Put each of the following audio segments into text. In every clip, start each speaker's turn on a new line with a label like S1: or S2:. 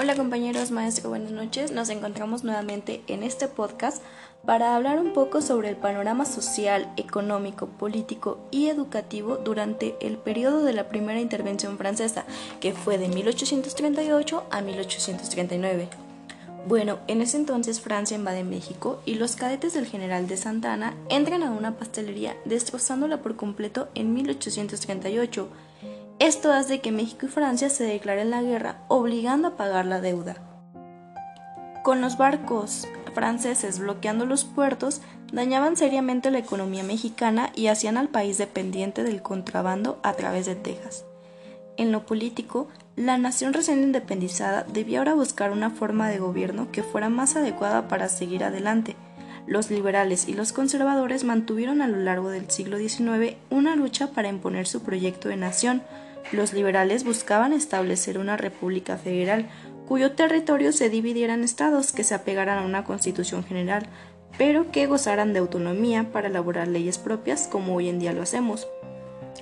S1: Hola compañeros, maestro, buenas noches. Nos encontramos nuevamente en este podcast para hablar un poco sobre el panorama social, económico, político y educativo durante el periodo de la primera intervención francesa, que fue de 1838 a 1839. Bueno, en ese entonces Francia invade México y los cadetes del general de Santa Ana entran a una pastelería destrozándola por completo en 1838 esto hace que México y Francia se declaren la guerra, obligando a pagar la deuda. Con los barcos franceses bloqueando los puertos, dañaban seriamente la economía mexicana y hacían al país dependiente del contrabando a través de Texas. En lo político, la nación recién independizada debía ahora buscar una forma de gobierno que fuera más adecuada para seguir adelante. Los liberales y los conservadores mantuvieron a lo largo del siglo XIX una lucha para imponer su proyecto de nación, los liberales buscaban establecer una república federal cuyo territorio se dividiera en estados que se apegaran a una constitución general, pero que gozaran de autonomía para elaborar leyes propias como hoy en día lo hacemos.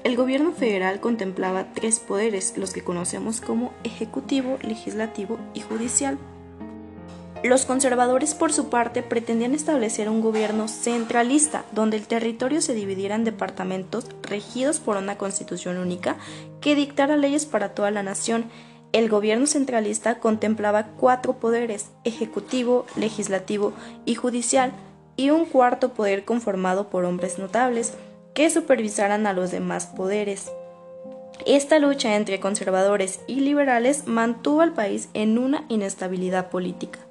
S1: El gobierno federal contemplaba tres poderes, los que conocemos como ejecutivo, legislativo y judicial. Los conservadores, por su parte, pretendían establecer un gobierno centralista, donde el territorio se dividiera en departamentos regidos por una constitución única que dictara leyes para toda la nación. El gobierno centralista contemplaba cuatro poderes, ejecutivo, legislativo y judicial, y un cuarto poder conformado por hombres notables, que supervisaran a los demás poderes. Esta lucha entre conservadores y liberales mantuvo al país en una inestabilidad política.